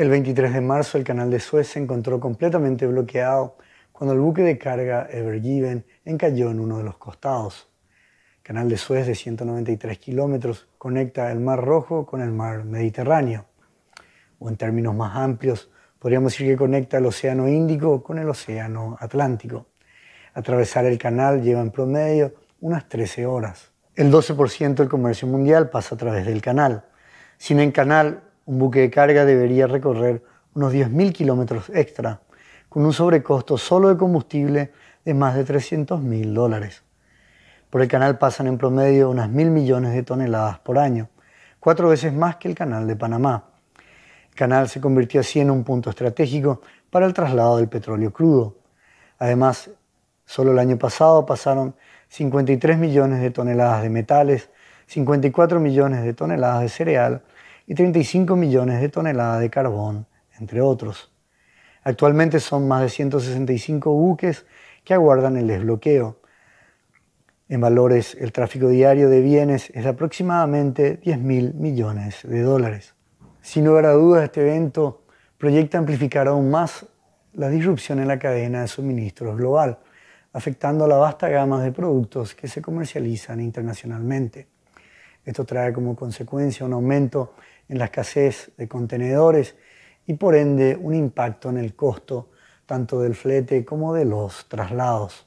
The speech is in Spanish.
El 23 de marzo el canal de Suez se encontró completamente bloqueado cuando el buque de carga Ever Given encalló en uno de los costados. El canal de Suez de 193 kilómetros conecta el Mar Rojo con el Mar Mediterráneo, o en términos más amplios, podríamos decir que conecta el Océano Índico con el Océano Atlántico. Atravesar el canal lleva en promedio unas 13 horas. El 12% del comercio mundial pasa a través del canal. Sin el canal, un buque de carga debería recorrer unos 10.000 kilómetros extra, con un sobrecosto solo de combustible de más de 300.000 dólares. Por el canal pasan en promedio unas mil millones de toneladas por año, cuatro veces más que el canal de Panamá. El canal se convirtió así en un punto estratégico para el traslado del petróleo crudo. Además, solo el año pasado pasaron 53 millones de toneladas de metales, 54 millones de toneladas de cereal y 35 millones de toneladas de carbón, entre otros. Actualmente son más de 165 buques que aguardan el desbloqueo. En valores, el tráfico diario de bienes es de aproximadamente 10 mil millones de dólares. Sin lugar a dudas, este evento proyecta amplificar aún más la disrupción en la cadena de suministros global, afectando a la vasta gama de productos que se comercializan internacionalmente. Esto trae como consecuencia un aumento en la escasez de contenedores y por ende un impacto en el costo tanto del flete como de los traslados.